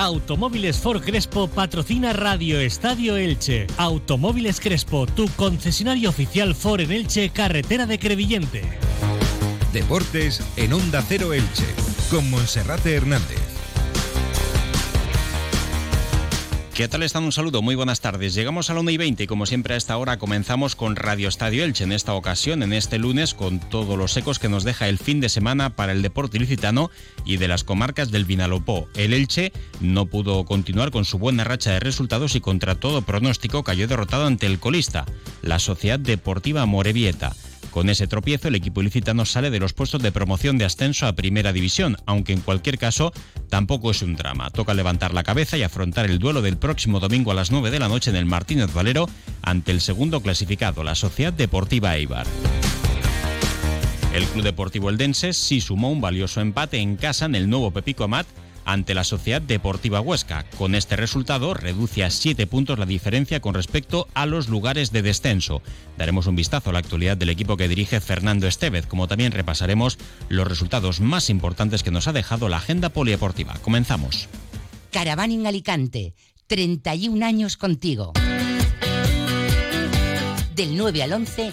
Automóviles Ford Crespo patrocina Radio Estadio Elche. Automóviles Crespo, tu concesionario oficial Ford en Elche, carretera de Crevillente. Deportes en Onda Cero Elche, con Monserrate Hernández. ¿Qué tal están? Un saludo, muy buenas tardes. Llegamos a la 1 y 20 y como siempre a esta hora comenzamos con Radio Estadio Elche. En esta ocasión, en este lunes, con todos los ecos que nos deja el fin de semana para el deporte ilicitano y de las comarcas del Vinalopó. El Elche no pudo continuar con su buena racha de resultados y contra todo pronóstico cayó derrotado ante el colista, la Sociedad Deportiva Morevieta. Con ese tropiezo, el equipo ilicitano sale de los puestos de promoción de ascenso a Primera División, aunque en cualquier caso tampoco es un drama. Toca levantar la cabeza y afrontar el duelo del próximo domingo a las 9 de la noche en el Martínez Valero ante el segundo clasificado, la Sociedad Deportiva Eibar. El Club Deportivo Eldense sí sumó un valioso empate en casa en el nuevo Pepico Amat ante la Sociedad Deportiva Huesca. Con este resultado reduce a 7 puntos la diferencia con respecto a los lugares de descenso. Daremos un vistazo a la actualidad del equipo que dirige Fernando Estevez, como también repasaremos los resultados más importantes que nos ha dejado la agenda polideportiva. Comenzamos. Caravaning Alicante, 31 años contigo del 9 al 11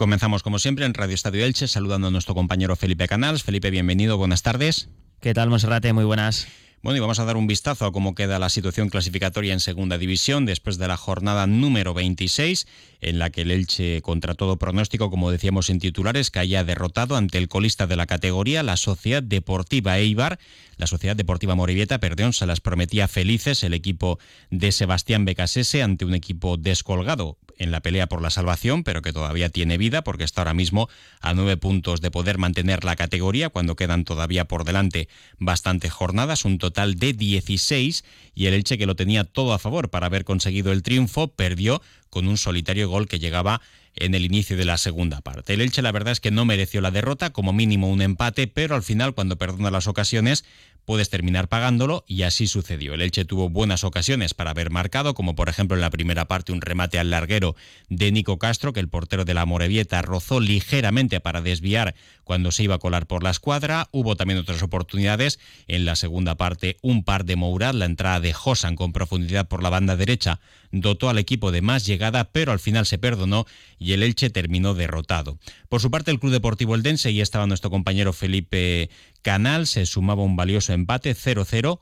Comenzamos como siempre en Radio Estadio Elche saludando a nuestro compañero Felipe Canals. Felipe, bienvenido, buenas tardes. ¿Qué tal, Monserrate? Muy buenas. Bueno, y vamos a dar un vistazo a cómo queda la situación clasificatoria en Segunda División después de la jornada número 26, en la que el Elche, contra todo pronóstico, como decíamos en titulares, caía derrotado ante el colista de la categoría, la Sociedad Deportiva Eibar. La Sociedad Deportiva Morivieta, perdón, se las prometía felices el equipo de Sebastián Becasese ante un equipo descolgado en la pelea por la salvación, pero que todavía tiene vida porque está ahora mismo a nueve puntos de poder mantener la categoría cuando quedan todavía por delante bastantes jornadas, un total de 16 y el Elche que lo tenía todo a favor para haber conseguido el triunfo perdió con un solitario gol que llegaba en el inicio de la segunda parte. El Elche la verdad es que no mereció la derrota, como mínimo un empate, pero al final cuando perdona las ocasiones puedes terminar pagándolo y así sucedió. El Elche tuvo buenas ocasiones para haber marcado, como por ejemplo en la primera parte un remate al larguero de Nico Castro, que el portero de la Morevieta rozó ligeramente para desviar cuando se iba a colar por la escuadra. Hubo también otras oportunidades. En la segunda parte un par de Mourad, la entrada de Josan con profundidad por la banda derecha dotó al equipo de más llegada, pero al final se perdonó y el Elche terminó derrotado. Por su parte, el Club Deportivo Eldense, y estaba nuestro compañero Felipe Canal, se sumaba un valioso empate 0-0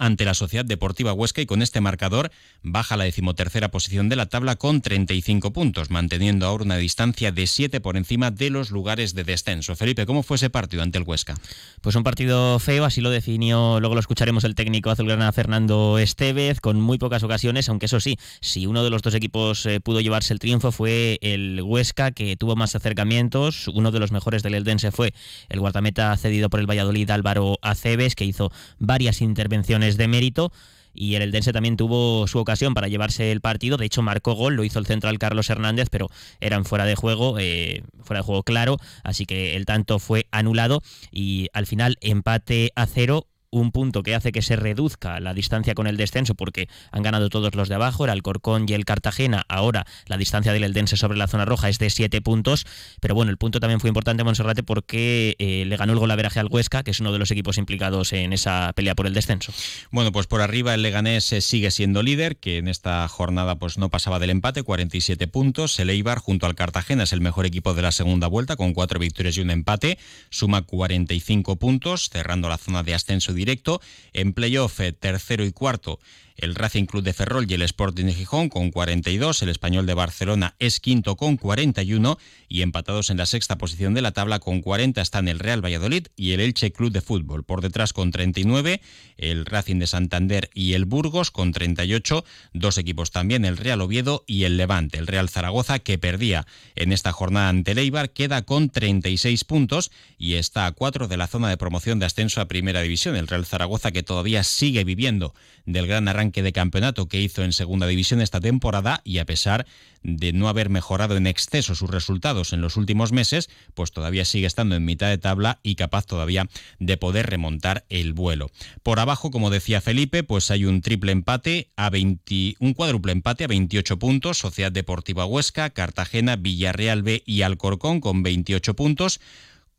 ante la Sociedad Deportiva Huesca y con este marcador baja la decimotercera posición de la tabla con 35 puntos, manteniendo ahora una distancia de 7 por encima de los lugares de descenso. Felipe, ¿cómo fue ese partido ante el Huesca? Pues un partido feo, así lo definió, luego lo escucharemos el técnico azulgrana Fernando Estevez, con muy pocas ocasiones, aunque eso sí, si uno de los dos equipos eh, pudo llevarse el triunfo fue el Huesca, que tuvo más acercamientos, uno de los mejores del Eldense fue el guardameta cedido por el Valladolid Álvaro Aceves, que hizo varias intervenciones de mérito y el Eldense también tuvo su ocasión para llevarse el partido. De hecho, marcó gol, lo hizo el central Carlos Hernández, pero eran fuera de juego, eh, fuera de juego claro, así que el tanto fue anulado y al final empate a cero un punto que hace que se reduzca la distancia con el descenso porque han ganado todos los de abajo, el Alcorcón y el Cartagena. Ahora la distancia del Eldense sobre la zona roja es de 7 puntos, pero bueno, el punto también fue importante Monserrate porque eh, le ganó el golaveraje al Huesca, que es uno de los equipos implicados en esa pelea por el descenso. Bueno, pues por arriba el Leganés eh, sigue siendo líder, que en esta jornada pues no pasaba del empate, 47 puntos. El Eibar junto al Cartagena es el mejor equipo de la segunda vuelta con cuatro victorias y un empate, suma 45 puntos, cerrando la zona de ascenso directo. En playoff, eh, tercero y cuarto el Racing Club de Ferrol y el Sporting de Gijón con 42, el Español de Barcelona es quinto con 41 y empatados en la sexta posición de la tabla con 40 están el Real Valladolid y el Elche Club de Fútbol. Por detrás con 39, el Racing de Santander y el Burgos con 38, dos equipos también, el Real Oviedo y el Levante. El Real Zaragoza que perdía en esta jornada ante el queda con 36 puntos y está a cuatro de la zona de promoción de ascenso a Primera División. El Real Zaragoza que todavía sigue viviendo del gran arranque de campeonato que hizo en segunda división esta temporada y a pesar de no haber mejorado en exceso sus resultados en los últimos meses, pues todavía sigue estando en mitad de tabla y capaz todavía de poder remontar el vuelo. Por abajo, como decía Felipe, pues hay un triple empate a 20, un cuádruple empate a 28 puntos, Sociedad Deportiva Huesca, Cartagena, Villarreal B y Alcorcón con 28 puntos.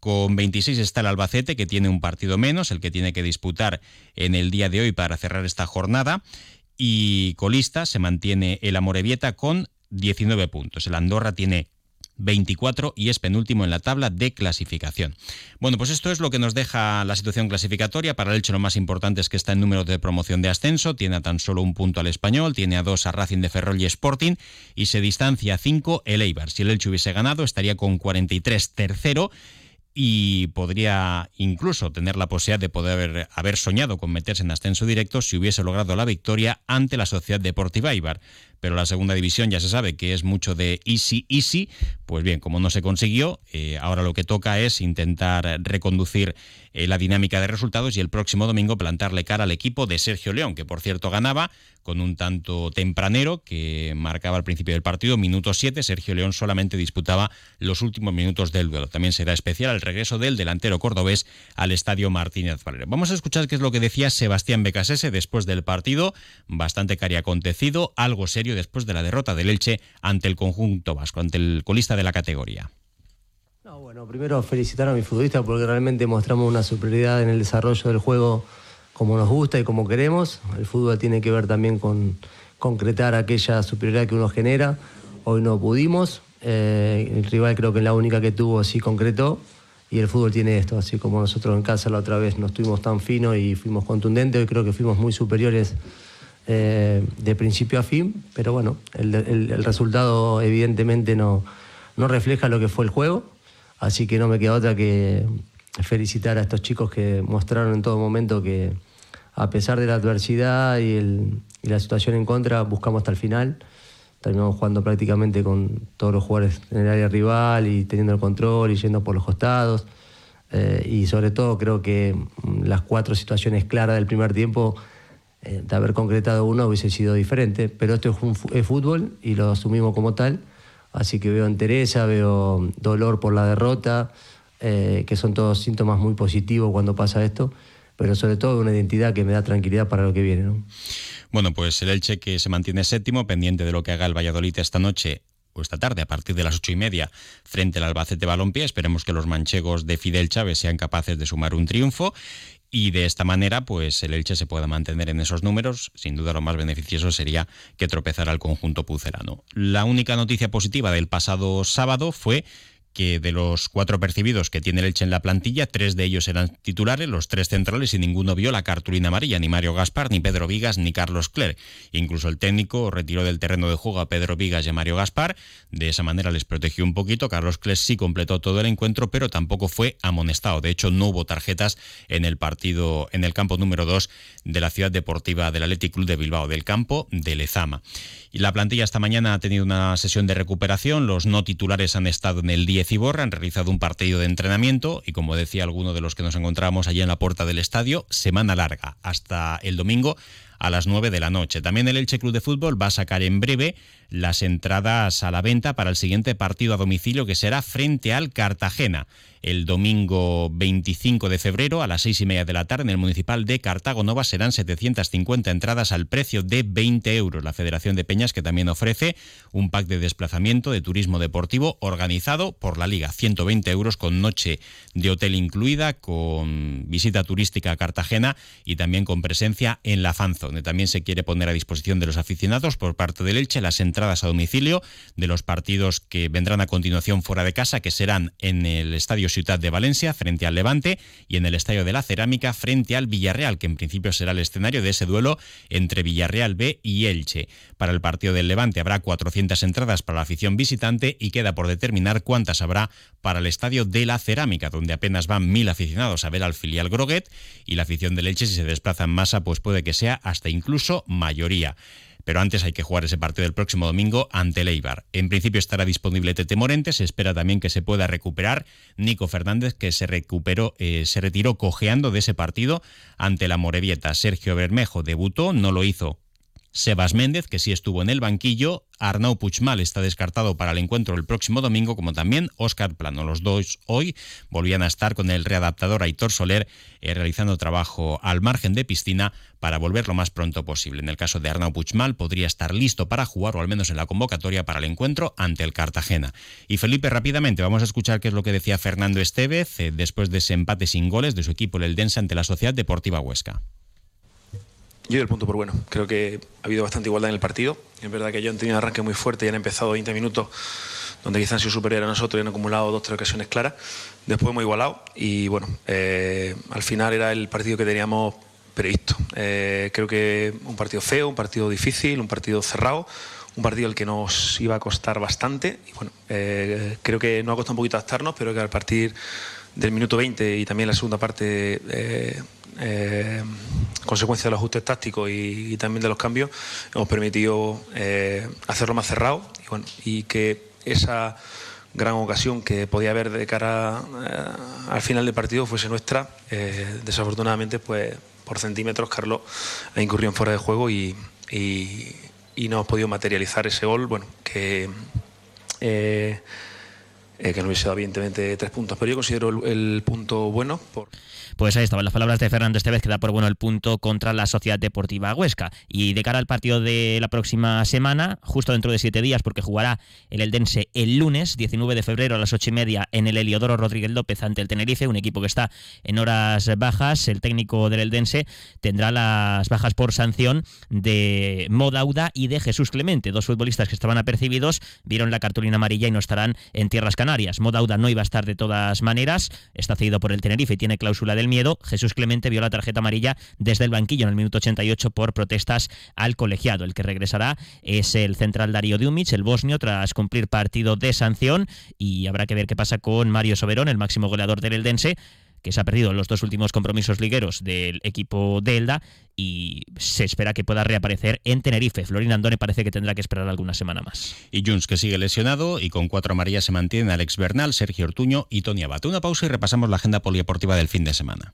Con 26 está el Albacete, que tiene un partido menos, el que tiene que disputar en el día de hoy para cerrar esta jornada. Y colista se mantiene el Amorebieta con 19 puntos. El Andorra tiene 24 y es penúltimo en la tabla de clasificación. Bueno, pues esto es lo que nos deja la situación clasificatoria. Para el Elche lo más importante es que está en número de promoción de ascenso, tiene a tan solo un punto al español, tiene a dos a Racing de Ferrol y Sporting y se distancia a 5 el Eibar. Si el Elche hubiese ganado estaría con 43 tercero y podría incluso tener la posibilidad de poder haber, soñado con meterse en ascenso directo si hubiese logrado la victoria ante la Sociedad Deportiva Ibar. Pero la segunda división ya se sabe que es mucho de easy, easy. Pues bien, como no se consiguió, eh, ahora lo que toca es intentar reconducir eh, la dinámica de resultados y el próximo domingo plantarle cara al equipo de Sergio León, que por cierto ganaba con un tanto tempranero que marcaba al principio del partido, minuto 7. Sergio León solamente disputaba los últimos minutos del duelo. También será especial el regreso del delantero cordobés al estadio Martínez Valero. Vamos a escuchar qué es lo que decía Sebastián Becasese después del partido, bastante cari acontecido, algo serio después de la derrota del Elche ante el conjunto vasco, ante el colista de la categoría. bueno, primero felicitar a mi futbolista porque realmente mostramos una superioridad en el desarrollo del juego como nos gusta y como queremos. El fútbol tiene que ver también con concretar aquella superioridad que uno genera. Hoy no pudimos. Eh, el rival creo que es la única que tuvo sí concretó. Y el fútbol tiene esto, así como nosotros en casa la otra vez no estuvimos tan finos y fuimos contundentes, hoy creo que fuimos muy superiores eh, de principio a fin, pero bueno, el, resultado evidentemente no, no refleja lo que fue el juego, así que no me queda otra que felicitar a estos chicos que mostraron en todo momento que, a pesar de la adversidad y, la situación en contra, buscamos hasta el final. Terminamos jugando prácticamente con todos los jugadores en el área rival y teniendo el control y yendo por los costados. Eh, y sobre todo creo que mm, las cuatro situaciones claras del primer tiempo, eh, de haber concretado uno hubiese sido diferente. Pero esto es, fútbol y lo asumimos como tal. Así que veo entereza, veo dolor por la derrota, eh, que son todos síntomas muy positivos cuando pasa esto pero sobre todo una identidad que me da tranquilidad para lo que viene. Bueno, pues el Elche que se mantiene séptimo, pendiente de lo que haga el Valladolid esta noche o esta tarde a partir de las ocho y media frente al Albacete Balompié. Esperemos que los manchegos de Fidel Chávez sean capaces de sumar un triunfo y de esta manera pues el Elche se pueda mantener en esos números. Sin duda lo más beneficioso sería que tropezara el conjunto pucelano. La única noticia positiva del pasado sábado fue que de los cuatro percibidos que tiene el Elche en la plantilla, tres de ellos eran titulares, los tres centrales, y ninguno vio la cartulina amarilla, ni Mario Gaspar, ni Pedro Vigas, ni Carlos Cler. Incluso el técnico retiró del terreno de juego a Pedro Vigas y a Mario Gaspar. De esa manera les protegió un poquito. Carlos Cler sí completó todo el encuentro, pero tampoco fue amonestado. De hecho, no hubo tarjetas en el partido, en el campo número 2 de la ciudad deportiva del Athletic Club de Bilbao, del campo de Lezama. Y la plantilla esta mañana ha tenido una sesión de recuperación. Los no titulares han estado en el 10 y Borra, han realizado un partido de entrenamiento y como decía alguno de los que nos encontramos allí en la puerta del estadio, semana larga hasta el domingo a las 9 de la noche. También el Elche Club de Fútbol va a sacar en breve las entradas a la venta para el siguiente partido a domicilio que será frente al Cartagena el domingo 25 de febrero a las seis y media de la tarde en el municipal de Cartago Nova serán 750 entradas al precio de 20 euros. La Federación de Peñas que también ofrece un pack de desplazamiento de turismo deportivo organizado por la Liga. 120 euros con noche de hotel incluida, con visita turística a Cartagena y también con presencia en la Fanzo, donde también se quiere poner a disposición de los aficionados por parte del Elche las entradas a domicilio de los partidos que vendrán a continuación fuera de casa, que serán en el Estadio Ciudad de Valencia frente al Levante y en el Estadio de la Cerámica frente al Villarreal, que en principio será el escenario de ese duelo entre Villarreal B y Elche. Para el partido del Levante habrá 400 entradas para la afición visitante y queda por determinar cuántas habrá para el Estadio de la Cerámica, donde apenas van mil aficionados a ver al filial Groguet y la afición del Elche si se desplaza en masa pues puede que sea hasta incluso mayoría pero antes hay que jugar ese partido del próximo domingo ante el Eibar. En principio estará disponible Tete Morente, se espera también que se pueda recuperar Nico Fernández, que se recuperó, eh, se retiró cojeando de ese partido ante la Morevieta. Sergio Bermejo debutó, no lo hizo Sebas Méndez, que sí estuvo en el banquillo, Arnau Puigmal está descartado para el encuentro el próximo domingo, como también Óscar Plano. Los dos hoy volvían a estar con el readaptador Aitor Soler eh, realizando trabajo al margen de piscina para volver lo más pronto posible. En el caso de Arnau Puigmal podría estar listo para jugar o al menos en la convocatoria para el encuentro ante el Cartagena. Y Felipe, rápidamente vamos a escuchar qué es lo que decía Fernando Estevez eh, después de ese empate sin goles de su equipo el Eldense ante la Sociedad Deportiva Huesca. Yo doy el punto por bueno. Creo que ha habido bastante igualdad en el partido. Es verdad que ellos han tenido un arranque muy fuerte y han empezado 20 minutos donde quizás han sido superiores a nosotros y han acumulado dos tres ocasiones claras. Después hemos igualado y bueno, eh, al final era el partido que teníamos previsto. Eh, creo que un partido feo, un partido difícil, un partido cerrado, un partido al que nos iba a costar bastante. Bueno, eh, creo que nos ha costado un poquito adaptarnos, pero que a partir del minuto 20 y también la segunda parte eh, consecuencia de los ajustes tácticos y, también de los cambios, hemos permitido eh, hacerlo más cerrado y, y que esa gran ocasión que podía haber de cara eh, al final del partido fuese nuestra. desafortunadamente, pues por centímetros, Carlos ha incurrido en fuera de juego y, no hemos podido materializar ese gol. Bueno, que. Que no hubiese dado evidentemente tres puntos, pero yo considero el, el punto bueno por... Pues ahí estaban las palabras de Fernando Estevez, que da por bueno el punto contra la Sociedad Deportiva Huesca. Y de cara al partido de la próxima semana, justo dentro de siete días, porque jugará el Eldense el lunes, 19 de febrero a las ocho y media, en el Heliodoro Rodríguez López ante el Tenerife, un equipo que está en horas bajas. El técnico del Eldense tendrá las bajas por sanción de Modauda y de Jesús Clemente, dos futbolistas que estaban apercibidos, vieron la cartulina amarilla y no estarán en tierras canarias. Modauda no iba a estar de todas maneras, está cedido por el Tenerife y tiene cláusula de el miedo, Jesús Clemente vio la tarjeta amarilla desde el banquillo en el minuto 88 por protestas al colegiado. El que regresará es el central Darío Diumic, el bosnio, tras cumplir partido de sanción. Y habrá que ver qué pasa con Mario Soberón, el máximo goleador del Eldense, que se ha perdido los dos últimos compromisos ligueros del equipo de Elda y se espera que pueda reaparecer en Tenerife. Florín Andone parece que tendrá que esperar alguna semana más. Y Junts, que sigue lesionado y con cuatro amarillas se mantienen Alex Bernal, Sergio Ortuño y Tony Abate. Una pausa y repasamos la agenda polideportiva del fin de semana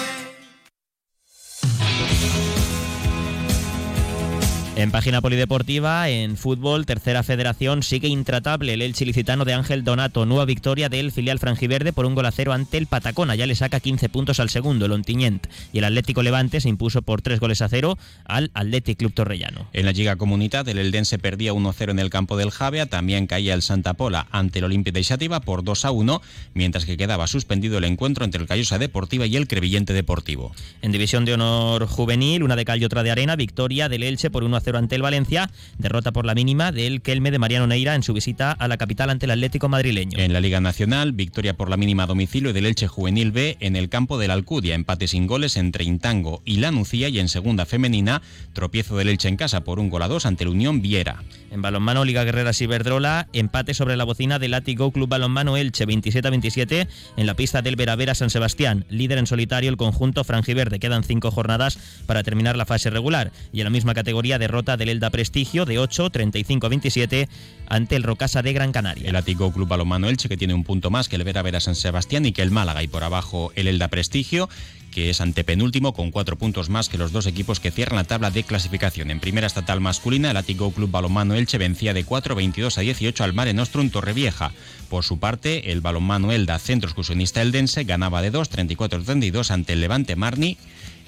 En página polideportiva, en fútbol, tercera federación, sigue intratable el Elche licitano de Ángel Donato. Nueva victoria del filial franjiverde por un gol a cero ante el Patacona. Ya le saca 15 puntos al segundo, el Ontiñent. Y el Atlético Levante se impuso por tres goles a cero al Athletic Club Torrellano. En la Liga Comunidad, el Eldense perdía 1-0 en el campo del Javea. También caía el Santa Pola ante el Olimpia de Xativa por 2-1, mientras que quedaba suspendido el encuentro entre el Callosa Deportiva y el Crevillente Deportivo. En División de Honor Juvenil, una de cal y otra de arena, victoria del Elche por 1-0 ante el Valencia, derrota por la mínima del Kelme de Mariano Neira en su visita a la capital ante el Atlético madrileño. En la Liga Nacional, victoria por la mínima a domicilio del Elche Juvenil B en el campo del Alcudia, empate sin goles entre Intango y La Nucía y en segunda femenina, tropiezo del Elche en casa por un gol a dos ante el Unión Viera. En balonmano, Liga Guerrera Ciberdrola, empate sobre la bocina del Látigo Club Balonmano Elche 27 27 en la pista del Veravera San Sebastián. Líder en solitario el conjunto franjiverde. Quedan cinco jornadas para terminar la fase regular. Y en la misma categoría, derrota del Elda Prestigio de 8, 35 27 ante el Rocasa de Gran Canaria. El Látigo Club Balonmano Elche, que tiene un punto más que el Veravera San Sebastián y que el Málaga y por abajo el Elda Prestigio que es antepenúltimo con cuatro puntos más que los dos equipos que cierran la tabla de clasificación. En primera estatal masculina, el Atico Club Balonmano Elche vencía de 4, 22 a 18 al Mare Nostrum Torrevieja. Por su parte, el balonmano Elda, centro excursionista eldense, ganaba de 2, 34 32 ante el Levante Marni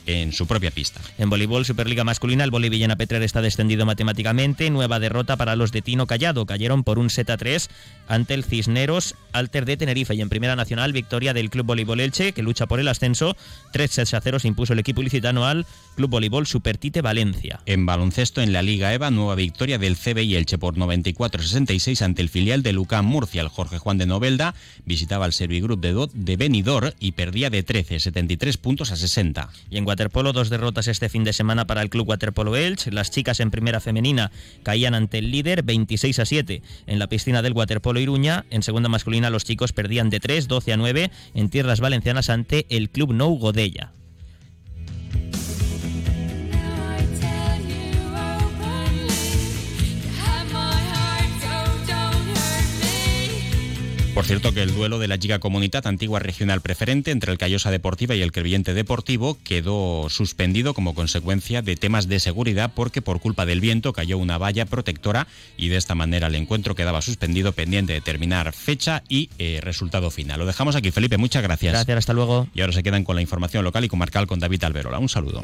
en su propia pista. En voleibol, Superliga masculina, el Bolivillana Petrer está descendido matemáticamente. Nueva derrota para los de Tino Callado. Cayeron por un set a 3 ante el Cisneros Alter de Tenerife. Y en Primera Nacional, victoria del Club Voleibol Elche, que lucha por el ascenso. 3 sets a 0 se impuso el equipo ilicitano al Club Voleibol Supertite Valencia. En baloncesto, en la Liga EVA, nueva victoria del CBI Elche por 94-66 ante el filial de Lucán Murcia. El Jorge Juan de Novelda visitaba el Servigroup de, de Benidorm y perdía de 13, 73 puntos a 60. Y en waterpolo, dos derrotas este fin de semana para el Club Waterpolo Elche. Las chicas en primera femenina caían ante el líder 26 a 7 en la piscina del Waterpolo Iruña. En segunda masculina los chicos perdían de 3, 12 a 9 en tierras valencianas ante el Club Nou Godella. Por cierto que el duelo de la Liga Comunidad Antigua Regional Preferente entre el Callosa Deportiva y el Crevillente Deportivo quedó suspendido como consecuencia de temas de seguridad porque por culpa del viento cayó una valla protectora y de esta manera el encuentro quedaba suspendido pendiente de determinar fecha y eh, resultado final. Lo dejamos aquí, Felipe. Muchas gracias. Gracias, hasta luego. Y ahora se quedan con la información local y comarcal con David Alberola. Un saludo.